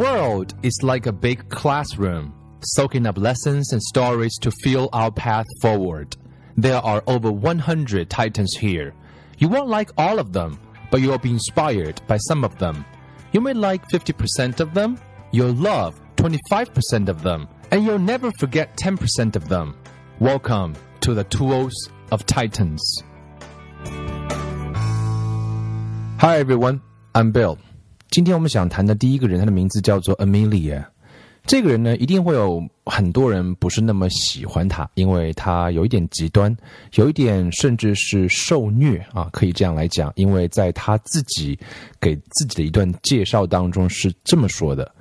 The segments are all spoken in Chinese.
world is like a big classroom, soaking up lessons and stories to fuel our path forward. There are over 100 titans here. You won't like all of them, but you'll be inspired by some of them. You may like 50% of them, you'll love 25% of them, and you'll never forget 10% of them. Welcome to the Tools of Titans. Hi everyone, I'm Bill. 今天我们想谈的第一个人，他的名字叫做 Amelia。这个人呢，一定会有很多人不是那么喜欢他，因为他有一点极端，有一点甚至是受虐啊，可以这样来讲。因为在他自己给自己的一段介绍当中是这么说的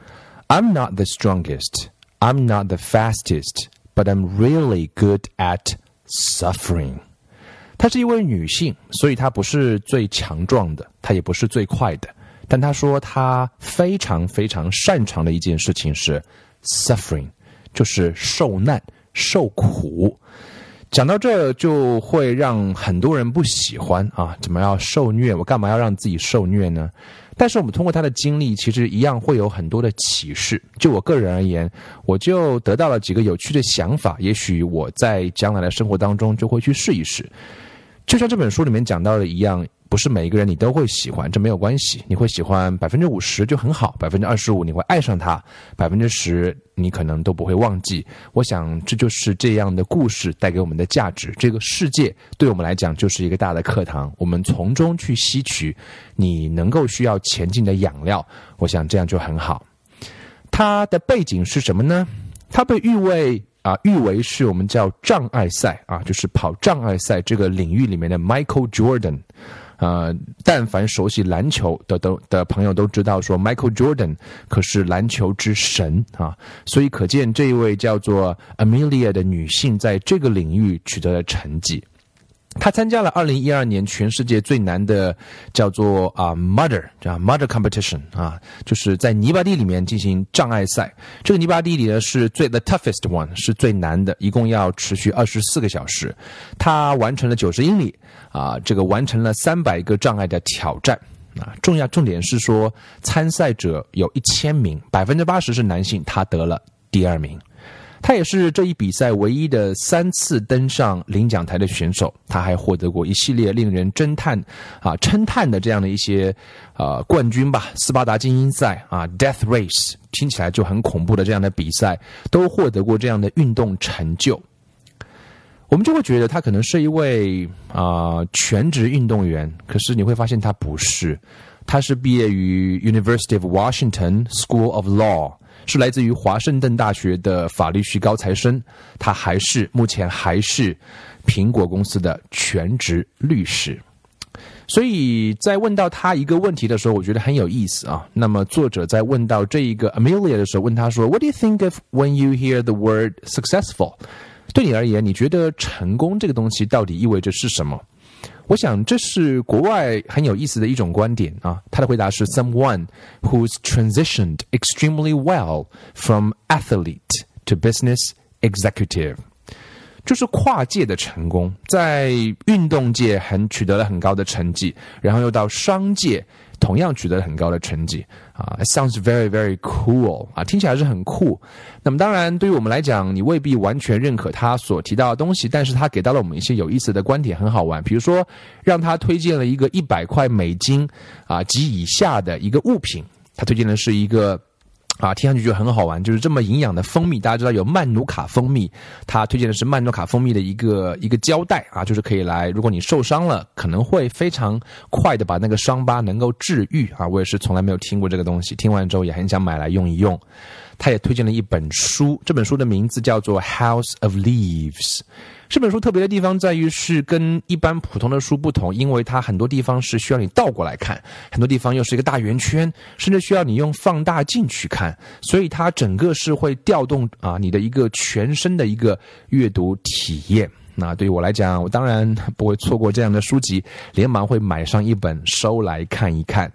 ：“I'm not the strongest, I'm not the fastest, but I'm really good at suffering。”她是一位女性，所以她不是最强壮的，她也不是最快的。但他说他非常非常擅长的一件事情是 suffering，就是受难、受苦。讲到这就会让很多人不喜欢啊，怎么要受虐？我干嘛要让自己受虐呢？但是我们通过他的经历，其实一样会有很多的启示。就我个人而言，我就得到了几个有趣的想法，也许我在将来的生活当中就会去试一试。就像这本书里面讲到的一样，不是每一个人你都会喜欢，这没有关系。你会喜欢百分之五十就很好，百分之二十五你会爱上他，百分之十你可能都不会忘记。我想这就是这样的故事带给我们的价值。这个世界对我们来讲就是一个大的课堂，我们从中去吸取你能够需要前进的养料。我想这样就很好。它的背景是什么呢？它被誉为。啊，誉为是我们叫障碍赛啊，就是跑障碍赛这个领域里面的 Michael Jordan。呃，但凡熟悉篮球的都的朋友都知道，说 Michael Jordan 可是篮球之神啊，所以可见这一位叫做 Amelia 的女性在这个领域取得了成绩。他参加了二零一二年全世界最难的叫做啊 mother 叫 mother Competition 啊，就是在泥巴地里面进行障碍赛。这个泥巴地里呢是最 the toughest one 是最难的，一共要持续二十四个小时。他完成了九十英里啊，这个完成了三百个障碍的挑战啊。重要重点是说参赛者有一千名，百分之八十是男性，他得了第二名。他也是这一比赛唯一的三次登上领奖台的选手。他还获得过一系列令人侦探啊称叹的这样的一些呃冠军吧，斯巴达精英赛啊，Death Race，听起来就很恐怖的这样的比赛，都获得过这样的运动成就。我们就会觉得他可能是一位啊全职运动员，可是你会发现他不是，他是毕业于 University of Washington School of Law。是来自于华盛顿大学的法律系高材生，他还是目前还是苹果公司的全职律师。所以在问到他一个问题的时候，我觉得很有意思啊。那么作者在问到这一个 Amelia 的时候，问他说：“What do you think of when you hear the word successful？” 对你而言，你觉得成功这个东西到底意味着是什么？我想这是国外很有意思的一种观点啊。他的回答是：someone who's transitioned extremely well from athlete to business executive， 就是跨界的成功，在运动界很取得了很高的成绩，然后又到商界。同样取得了很高的成绩啊，sounds very very cool 啊，听起来是很酷。那么当然，对于我们来讲，你未必完全认可他所提到的东西，但是他给到了我们一些有意思的观点，很好玩。比如说，让他推荐了一个一百块美金啊及以下的一个物品，他推荐的是一个。啊，听上去就很好玩，就是这么营养的蜂蜜。大家知道有曼努卡蜂蜜，他推荐的是曼努卡蜂蜜的一个一个胶带啊，就是可以来，如果你受伤了，可能会非常快的把那个伤疤能够治愈啊。我也是从来没有听过这个东西，听完之后也很想买来用一用。他也推荐了一本书，这本书的名字叫做《House of Leaves》。这本书特别的地方在于是跟一般普通的书不同，因为它很多地方是需要你倒过来看，很多地方又是一个大圆圈，甚至需要你用放大镜去看，所以它整个是会调动啊你的一个全身的一个阅读体验。那对于我来讲，我当然不会错过这样的书籍，连忙会买上一本收来看一看。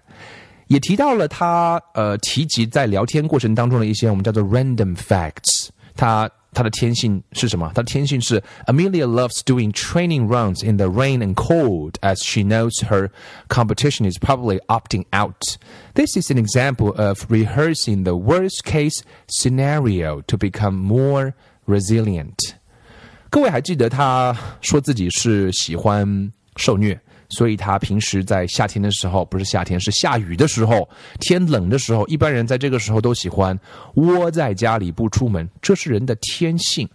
也提到了他呃提及在聊天过程当中的一些我们叫做 random facts，他。 她的天性是什么？她的天性是 Amelia loves doing training runs in the rain and cold as she knows her competition is probably opting out. This is an example of rehearsing the worst case scenario to become more resilient. 各位还记得她说自己是喜欢受虐？ 所以他平时在夏天的时候，不是夏天，是下雨的时候，天冷的时候，一般人在这个时候都喜欢窝在家里不出门，这是人的天性。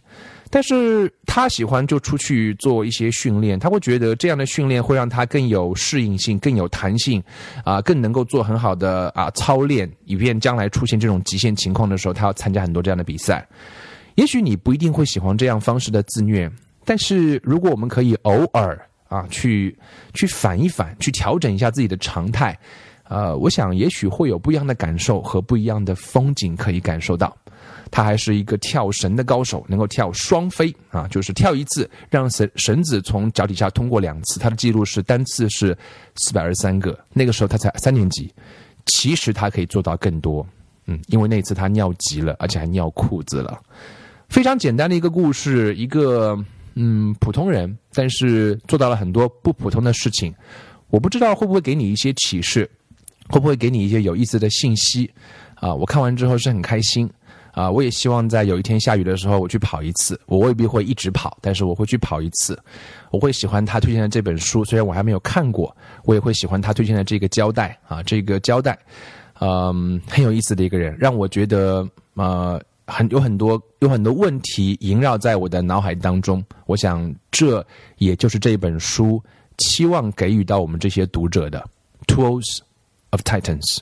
但是他喜欢就出去做一些训练，他会觉得这样的训练会让他更有适应性、更有弹性，啊，更能够做很好的啊操练，以便将来出现这种极限情况的时候，他要参加很多这样的比赛。也许你不一定会喜欢这样方式的自虐，但是如果我们可以偶尔。啊，去去反一反，去调整一下自己的常态，呃，我想也许会有不一样的感受和不一样的风景可以感受到。他还是一个跳绳的高手，能够跳双飞啊，就是跳一次让绳绳子从脚底下通过两次。他的记录是单次是四百二十三个，那个时候他才三年级。其实他可以做到更多，嗯，因为那次他尿急了，而且还尿裤子了。非常简单的一个故事，一个。嗯，普通人，但是做到了很多不普通的事情。我不知道会不会给你一些启示，会不会给你一些有意思的信息啊？我看完之后是很开心啊！我也希望在有一天下雨的时候，我去跑一次。我未必会一直跑，但是我会去跑一次。我会喜欢他推荐的这本书，虽然我还没有看过，我也会喜欢他推荐的这个胶带啊，这个胶带，嗯，很有意思的一个人，让我觉得呃。很有很多有很多问题萦绕在我的脑海当中，我想这也就是这本书期望给予到我们这些读者的 Tools of Titans。